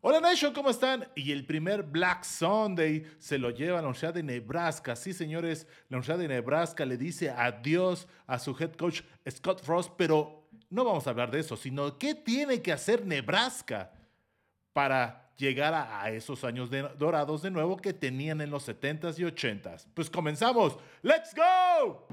Hola Nation, ¿cómo están? Y el primer Black Sunday se lo lleva la Universidad de Nebraska. Sí, señores, la Universidad de Nebraska le dice adiós a su head coach Scott Frost, pero no vamos a hablar de eso, sino qué tiene que hacer Nebraska para llegar a, esos años dorados de nuevo que tenían en los 70s y 80s. Pues comenzamos. ¡Let's go!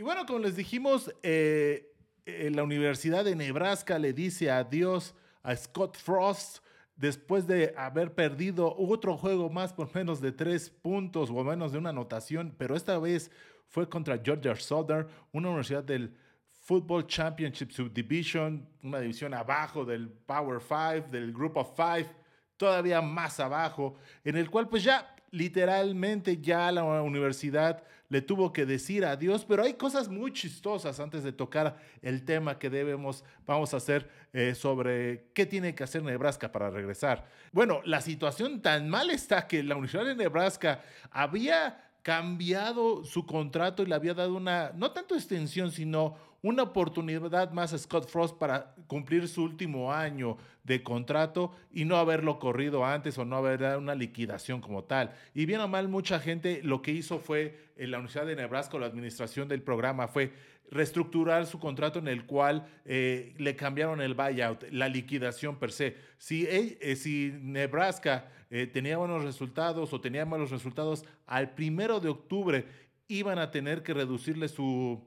Y bueno, como les dijimos, eh, eh, la Universidad de Nebraska le dice adiós a Scott Frost después de haber perdido otro juego más por menos de tres puntos o menos de una anotación, pero esta vez fue contra Georgia Southern, una universidad del Football Championship Subdivision, una división abajo del Power Five, del Group of Five, todavía más abajo, en el cual pues ya literalmente ya la universidad le tuvo que decir adiós, pero hay cosas muy chistosas antes de tocar el tema que debemos, vamos a hacer eh, sobre qué tiene que hacer Nebraska para regresar. Bueno, la situación tan mal está que la Universidad de Nebraska había cambiado su contrato y le había dado una, no tanto extensión, sino una oportunidad más a Scott Frost para cumplir su último año de contrato y no haberlo corrido antes o no haber dado una liquidación como tal. Y bien o mal, mucha gente lo que hizo fue, en la Universidad de Nebraska, la administración del programa fue reestructurar su contrato en el cual eh, le cambiaron el buyout, la liquidación per se. Si, eh, si Nebraska eh, tenía buenos resultados o tenía malos resultados, al primero de octubre iban a tener que reducirle su,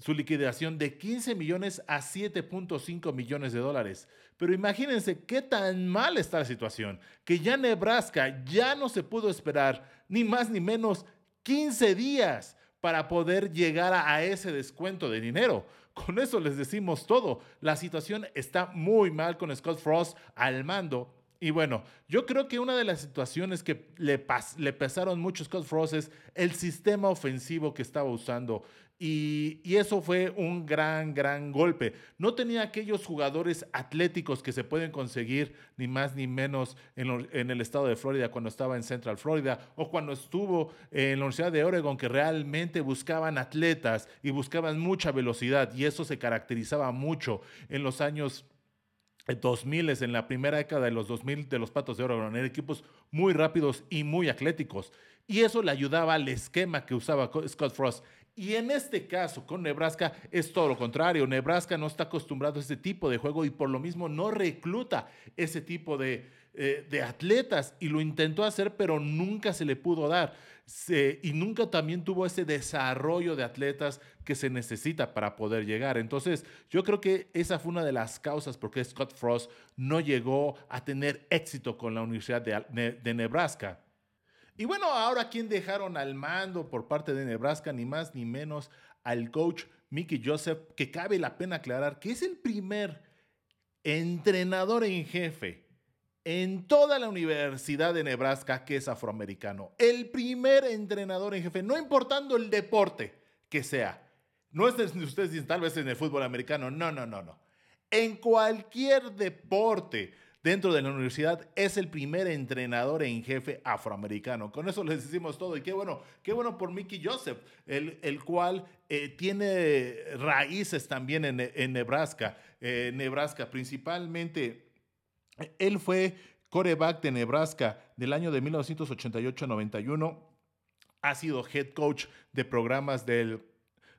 su liquidación de 15 millones a 7.5 millones de dólares. Pero imagínense qué tan mal está la situación, que ya Nebraska ya no se pudo esperar ni más ni menos 15 días para poder llegar a, ese descuento de dinero. Con eso les decimos todo. La situación está muy mal con Scott Frost al mando y bueno, yo creo que una de las situaciones que le, le pesaron mucho a Scott Frost es el sistema ofensivo que estaba usando. Y, eso fue un gran, gran golpe. No tenía aquellos jugadores atléticos que se pueden conseguir ni más ni menos en, en, el estado de Florida cuando estaba en Central Florida o cuando estuvo en la Universidad de Oregon, que realmente buscaban atletas y buscaban mucha velocidad. Y eso se caracterizaba mucho en los años 2000 en la primera década de los 2000 de los Patos de Oro, eran equipos muy rápidos y muy atléticos. Y eso le ayudaba al esquema que usaba Scott Frost. Y en este caso, con Nebraska, es todo lo contrario. Nebraska no está acostumbrado a ese tipo de juego y por lo mismo no recluta ese tipo de, eh, de atletas. Y lo intentó hacer, pero nunca se le pudo dar y nunca también tuvo ese desarrollo de atletas que se necesita para poder llegar. Entonces, yo creo que esa fue una de las causas por qué Scott Frost no llegó a tener éxito con la Universidad de, Nebraska. Y bueno, ahora quién dejaron al mando por parte de Nebraska, ni más ni menos al coach Mickey Joseph, que cabe la pena aclarar que es el primer entrenador en jefe en toda la Universidad de Nebraska que es afroamericano. El primer entrenador en jefe, no importando el deporte que sea. No es ustedes dicen tal vez en el fútbol americano, no, no, no, no. En cualquier deporte dentro de la universidad es el primer entrenador en jefe afroamericano. Con eso les decimos todo y qué bueno, qué bueno por Mickey Joseph, el, el cual eh, tiene raíces también en, Nebraska. Eh, Nebraska principalmente él fue coreback de Nebraska del año de 1988 91. Ha sido head coach de programas del,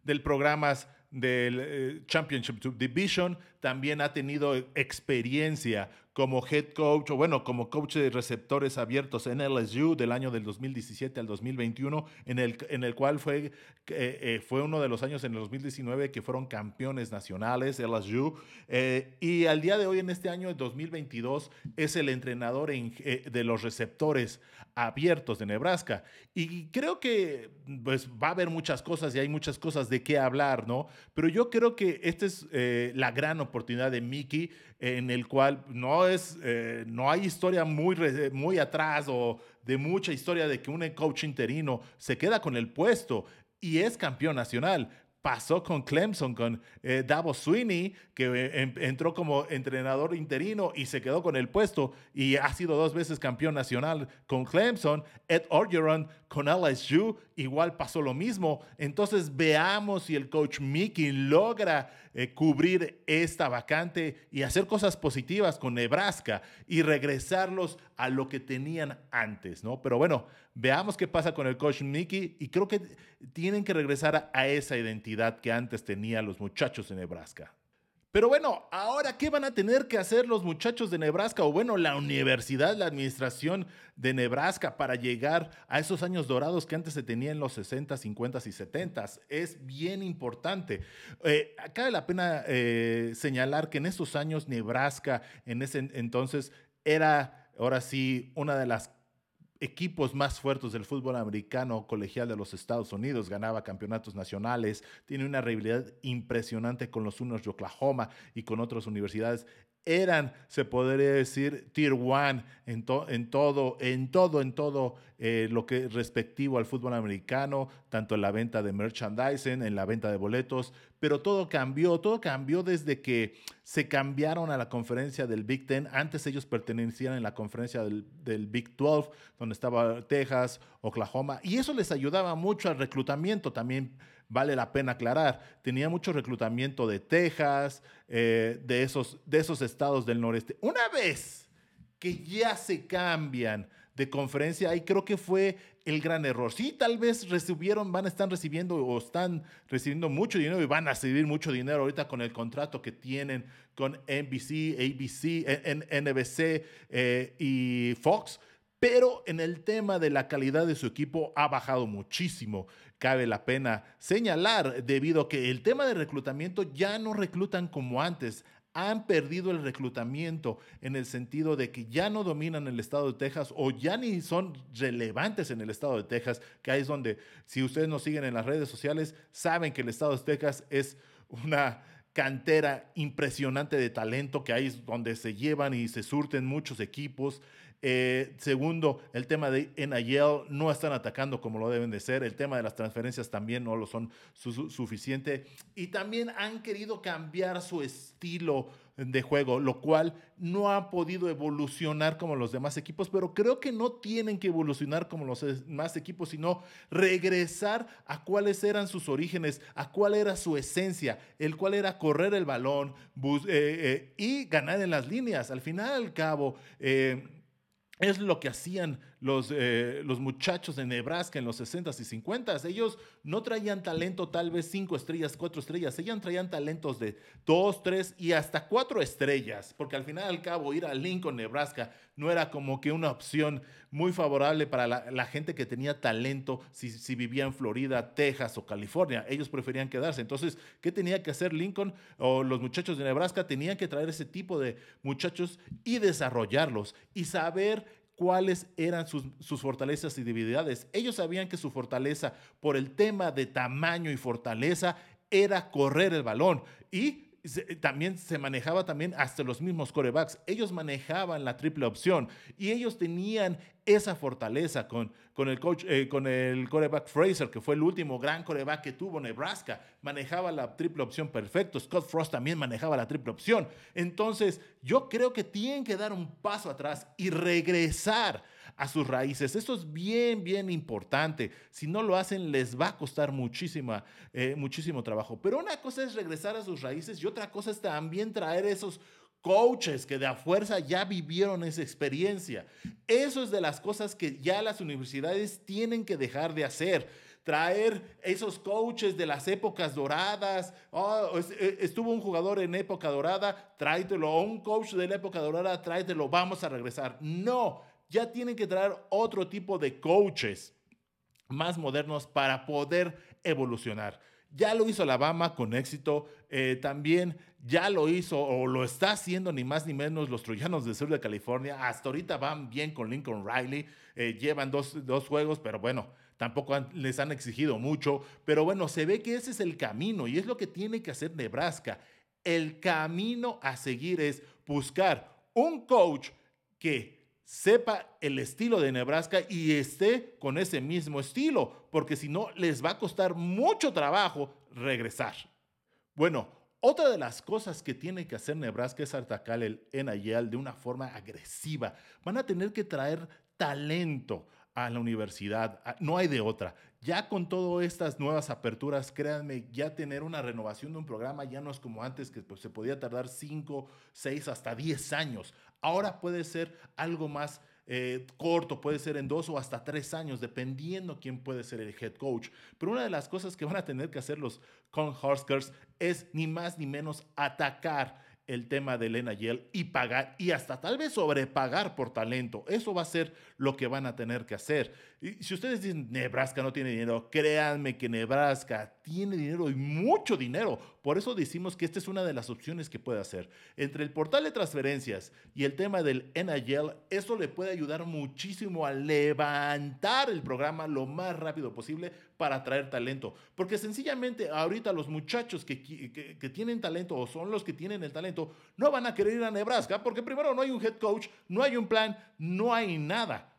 del programas del eh, Championship Division. También ha tenido experiencia como head coach, o bueno, como coach de receptores abiertos en LSU del año del 2017 al 2021, en el, en el cual fue, eh, eh, fue uno de los años en el 2019 que fueron campeones nacionales, LSU. Eh, y al día de hoy, en este año de 2022, es el entrenador de los receptores abiertos de Nebraska. Y creo que pues, va a haber muchas cosas y hay muchas cosas de qué hablar, ¿no? Pero yo creo que esta es la gran oportunidad de Mickey en el cual no, es, eh, no hay historia muy, muy atrás o de mucha historia de que un coach interino se queda con el puesto y es campeón nacional. Pasó con Clemson, con eh, Davos Sweeney, que eh, entró como entrenador interino y se quedó con el puesto y ha sido dos veces campeón nacional con Clemson. Ed Orgeron con LSU, igual pasó lo mismo. Entonces veamos si el coach Mickey logra eh, cubrir esta vacante y hacer cosas positivas con Nebraska y regresarlos a lo que tenían antes, ¿no? Pero bueno, veamos qué pasa con el coach Mickey y creo que tienen que regresar a esa identidad que antes tenían los muchachos de Nebraska. Pero bueno, ahora, ¿qué van a tener que hacer los muchachos de Nebraska o bueno, la universidad, la administración de Nebraska para llegar a esos años dorados que antes se tenían en los 60, 50 y 70? Es bien importante. Eh, cabe la pena eh, señalar que en esos años Nebraska, en ese entonces, era ahora sí una de las equipos más fuertes del fútbol americano colegial de los Estados Unidos, ganaba campeonatos nacionales, tiene una rivalidad impresionante con los unos de Oklahoma y con otras universidades eran, se podría decir, tier one en, en todo, en todo, en todo eh, lo que es respectivo al fútbol americano, tanto en la venta de merchandising, en la venta de boletos, pero todo cambió, todo cambió desde que se cambiaron a la conferencia del Big Ten. Antes ellos pertenecían en la conferencia del, del Big 12, donde estaba Texas, Oklahoma, y eso les ayudaba mucho al reclutamiento también vale la pena aclarar. Tenía mucho reclutamiento de Texas, eh, de, esos, de esos estados del noreste. Una vez que ya se cambian de conferencia, ahí creo que fue el gran error. Sí, tal vez recibieron, van a estar recibiendo o están recibiendo mucho dinero y van a recibir mucho dinero ahorita con el contrato que tienen con NBC, ABC, NBC eh, y Fox. Pero en el tema de la calidad de su equipo ha bajado muchísimo cabe la pena señalar debido a que el tema de reclutamiento ya no reclutan como antes. Han perdido el reclutamiento en el sentido de que ya no dominan el estado de Texas o ya ni son relevantes en el estado de Texas, que ahí es donde, si ustedes nos siguen en las redes sociales, saben que el estado de Texas es una cantera impresionante de talento, que ahí es donde se llevan y se surten muchos equipos. Eh, segundo, el tema de NIL no están atacando como lo deben de ser. El tema de las transferencias también no lo son suficiente. Y también han querido cambiar su estilo de juego, lo cual no ha podido evolucionar como los demás equipos, pero creo que no tienen que evolucionar como los demás equipos, sino regresar a cuáles eran sus orígenes, a cuál era su esencia, el cual era correr el balón eh, eh, y ganar en las líneas. Al final, al cabo, es lo que hacían los, eh, los muchachos de Nebraska en los 60s y 50s. Ellos no traían talento tal vez cinco estrellas, cuatro estrellas. Ellos traían talentos de dos, tres y hasta cuatro estrellas. Porque al final al cabo ir a Lincoln, Nebraska, no era como que una opción muy favorable para la, gente que tenía talento si, si, vivía en Florida, Texas o California. Ellos preferían quedarse. Entonces, ¿qué tenía que hacer Lincoln o los muchachos de Nebraska? Tenían que traer ese tipo de muchachos y desarrollarlos y saber cuáles eran sus, fortalezas y debilidades. Ellos sabían que su fortaleza, por el tema de tamaño y fortaleza, era correr el balón. Y también se manejaba también hasta los mismos corebacks. Ellos manejaban la triple opción y ellos tenían esa fortaleza con, con el coach, eh, con el coreback Fraser, que fue el último gran coreback que tuvo Nebraska. Manejaba la triple opción perfecto. Scott Frost también manejaba la triple opción. Entonces, yo creo que tienen que dar un paso atrás y regresar a sus raíces. Esto es bien, bien importante. Si no lo hacen, les va a costar muchísima, eh, muchísimo trabajo. Pero una cosa es regresar a sus raíces y otra cosa es también traer esos coaches que de a fuerza ya vivieron esa experiencia. Eso es de las cosas que ya las universidades tienen que dejar de hacer traer esos coaches de las épocas doradas. Oh, estuvo un jugador en época dorada, tráetelo. O un coach de la época dorada, tráetelo. Vamos a regresar. No, ya tienen que traer otro tipo de coaches más modernos para poder evolucionar. Ya lo hizo Alabama con éxito, eh, también ya lo hizo o lo está haciendo ni más ni menos los Troyanos del sur de California. Hasta ahorita van bien con Lincoln Riley, eh, llevan dos, juegos, pero bueno, tampoco les han exigido mucho. Pero bueno, se ve que ese es el camino y es lo que tiene que hacer Nebraska. El camino a seguir es buscar un coach que sepa el estilo de Nebraska y esté con ese mismo estilo, porque si no, les va a costar mucho trabajo regresar. Bueno, otra de las cosas que tiene que hacer Nebraska es atacar el NIL de una forma agresiva. Van a tener que traer talento a la universidad. No hay de otra. Ya con todas estas nuevas aperturas, créanme, ya tener una renovación de un programa ya no es como antes que pues, se podía tardar 5, 6, hasta 10 años. Ahora puede ser algo más eh, corto, puede ser en dos o hasta tres años, dependiendo quién puede ser el head coach. Pero una de las cosas que van a tener que hacer los Cornhuskers es ni más ni menos atacar el tema de Elena Yell y pagar y hasta tal vez sobrepagar por talento. Eso va a ser lo que van a tener que hacer. Y si ustedes dicen Nebraska no tiene dinero, créanme que Nebraska tiene dinero y mucho dinero. Por eso decimos que esta es una de las opciones que puede hacer. Entre el portal de transferencias y el tema del NIL, eso le puede ayudar muchísimo a levantar el programa lo más rápido posible para atraer talento. Porque sencillamente ahorita los muchachos que, que, tienen talento o son los que tienen el talento no van a querer ir a Nebraska porque primero no hay un head coach, no hay un plan, no hay nada.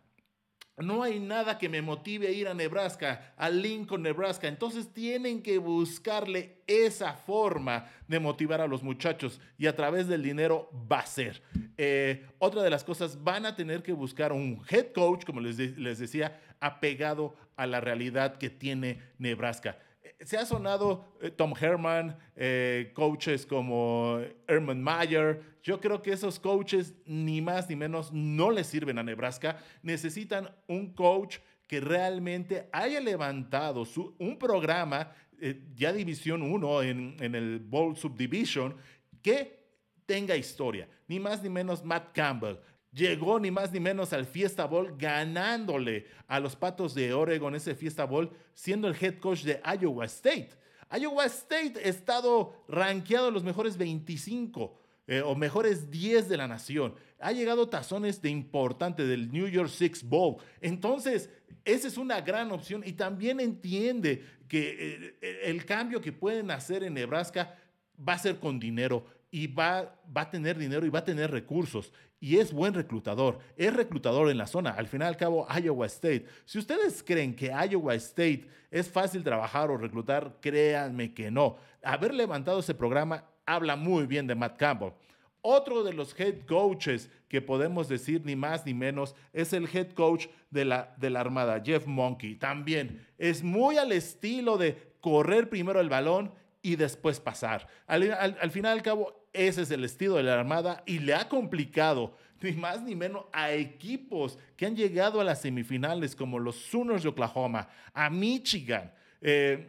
No hay nada que me motive a ir a Nebraska, a Lincoln, Nebraska. Entonces tienen que buscarle esa forma de motivar a los muchachos y a través del dinero va a ser. Eh, otra de las cosas, van a tener que buscar un head coach, como les, les decía, apegado a la realidad que tiene Nebraska se ha sonado eh, Tom Herman, eh, coaches como Herman Mayer. Yo creo que esos coaches, ni más ni menos, no le sirven a Nebraska. Necesitan un coach que realmente haya levantado su, un programa, eh, ya División 1 en, en el Bowl Subdivision, que tenga historia. Ni más ni menos Matt Campbell llegó ni más ni menos al Fiesta Bowl ganándole a los Patos de Oregon ese Fiesta Bowl siendo el head coach de Iowa State. Iowa State ha estado rankeado en los mejores 25 eh, o mejores 10 de la nación. Ha llegado tazones de importante del New York Six Bowl. Entonces, esa es una gran opción y también entiende que eh, el cambio que pueden hacer en Nebraska va a ser con dinero y va, va a tener dinero y va a tener recursos. Y es buen reclutador. Es reclutador en la zona. Al final y al cabo, Iowa State. Si ustedes creen que Iowa State es fácil trabajar o reclutar, créanme que no. Haber levantado ese programa habla muy bien de Matt Campbell. Otro de los head coaches que podemos decir ni más ni menos es el head coach de la, de la Armada, Jeff Monkey. También es muy al estilo de correr primero el balón y después pasar. Al, al, final y al cabo, ese es el estilo de la Armada y le ha complicado ni más ni menos a equipos que han llegado a las semifinales como los Sooners de Oklahoma, a Michigan. Eh,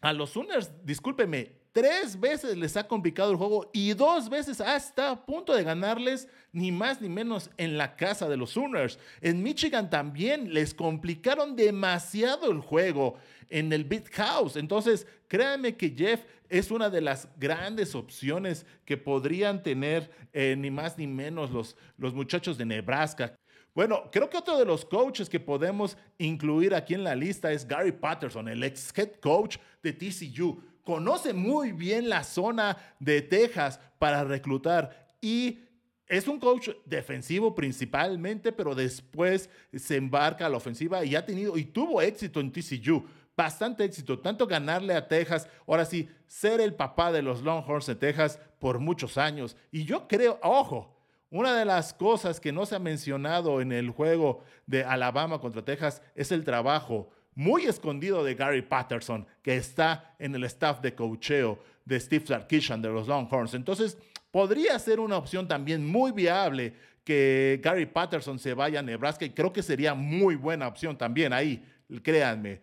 a los Sooners, discúlpeme, tres veces les ha complicado el juego y dos veces hasta a punto de ganarles ni más ni menos en la casa de los Sooners. En Michigan también les complicaron demasiado el juego en el Big House. Entonces, créanme que Jeff es una de las grandes opciones que podrían tener eh, ni más ni menos los, los muchachos de Nebraska. Bueno, creo que otro de los coaches que podemos incluir aquí en la lista es Gary Patterson, el ex head coach de TCU. Conoce muy bien la zona de Texas para reclutar y es un coach defensivo principalmente, pero después se embarca a la ofensiva y ha tenido y tuvo éxito en TCU bastante éxito, tanto ganarle a Texas, ahora sí, ser el papá de los Longhorns de Texas por muchos años. Y yo creo, ojo, una de las cosas que no se ha mencionado en el juego de Alabama contra Texas es el trabajo muy escondido de Gary Patterson, que está en el staff de coacheo de Steve Sarkisian de los Longhorns. Entonces, podría ser una opción también muy viable que Gary Patterson se vaya a Nebraska y creo que sería muy buena opción también ahí, créanme.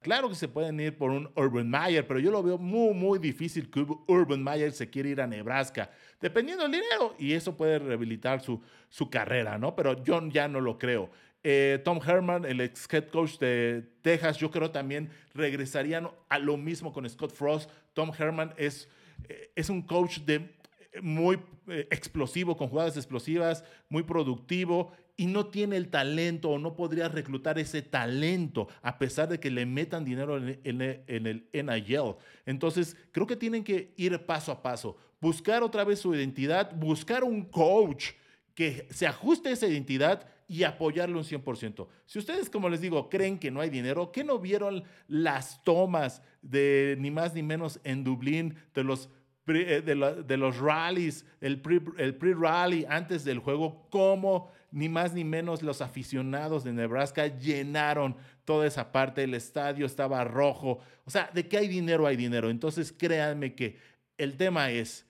Claro que se pueden ir por un Urban Meyer, pero yo lo veo muy, muy difícil que Urban Meyer se quiera ir a Nebraska, dependiendo del dinero, y eso puede rehabilitar su, su carrera, ¿no? Pero yo ya no lo creo. Eh, Tom Herman, el ex head coach de Texas, yo creo también regresarían a lo mismo con Scott Frost. Tom Herman es, eh, es un coach de muy eh, explosivo, con jugadas explosivas, muy productivo y no tiene el talento o no podría reclutar ese talento a pesar de que le metan dinero en, el NIL. Entonces, creo que tienen que ir paso a paso, buscar otra vez su identidad, buscar un coach que se ajuste a esa identidad y apoyarlo un 100%. Si ustedes, como les digo, creen que no hay dinero, ¿qué no vieron las tomas de ni más ni menos en Dublín de los eh, de, los rallies, el pre-rally antes del juego, cómo ni más ni menos los aficionados de Nebraska llenaron toda esa parte, el estadio estaba rojo. O sea, de que hay dinero, hay dinero. Entonces, créanme que el tema es,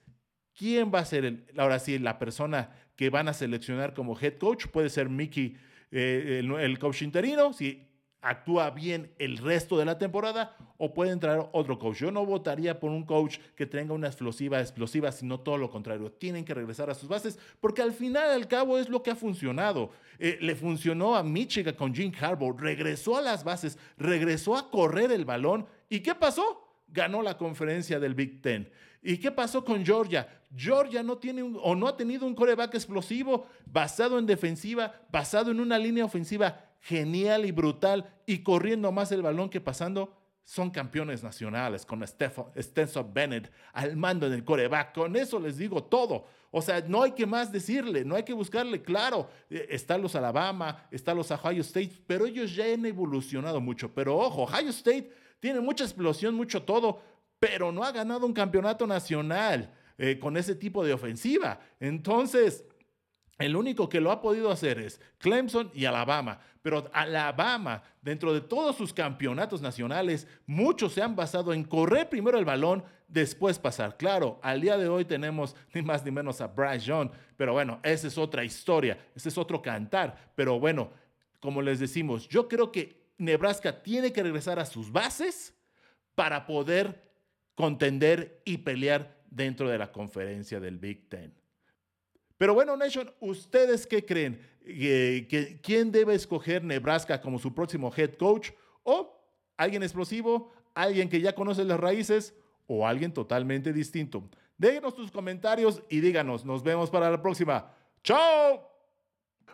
¿quién va a ser, el, ahora sí, la persona que van a seleccionar como head coach? Puede ser Mickey, eh, el, coach interino, si actúa bien el resto de la temporada o puede entrar otro coach. Yo no votaría por un coach que tenga una explosiva explosiva, sino todo lo contrario. Tienen que regresar a sus bases porque al final al cabo es lo que ha funcionado. Eh, le funcionó a Michigan con Jim Harbaugh, regresó a las bases, regresó a correr el balón y ¿qué pasó? Ganó la conferencia del Big Ten. ¿Y qué pasó con Georgia? Georgia no tiene o no ha tenido un coreback explosivo basado en defensiva, basado en una línea ofensiva genial y brutal y corriendo más el balón que pasando, son campeones nacionales con Stenson Bennett al mando en el coreback. Con eso les digo todo. O sea, no hay que más decirle, no hay que buscarle. Claro, eh, están los Alabama, están los Ohio State, pero ellos ya han evolucionado mucho. Pero ojo, Ohio State tiene mucha explosión, mucho todo, pero no ha ganado un campeonato nacional eh, con ese tipo de ofensiva. Entonces, el único que lo ha podido hacer es Clemson y Alabama. Pero Alabama, dentro de todos sus campeonatos nacionales, muchos se han basado en correr primero el balón, después pasar. Claro, al día de hoy tenemos ni más ni menos a Bryce Young, pero bueno, esa es otra historia, ese es otro cantar. Pero bueno, como les decimos, yo creo que Nebraska tiene que regresar a sus bases para poder contender y pelear dentro de la conferencia del Big Ten. Pero bueno, Nation, ¿ustedes qué creen? Eh, ¿Quién debe escoger Nebraska como su próximo head coach? ¿O alguien explosivo? ¿Alguien que ya conoce las raíces? ¿O alguien totalmente distinto? Déjenos tus comentarios y díganos. Nos vemos para la próxima. ¡Chao!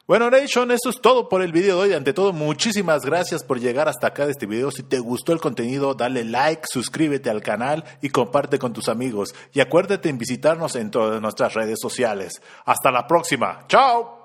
Bueno, Nation, eso es todo por el video de hoy. Ante todo, muchísimas gracias por llegar hasta acá de este video. Si te gustó el contenido, dale like, suscríbete al canal y comparte con tus amigos. Y acuérdate en visitarnos en todas nuestras redes sociales. Hasta la próxima. ¡Chao!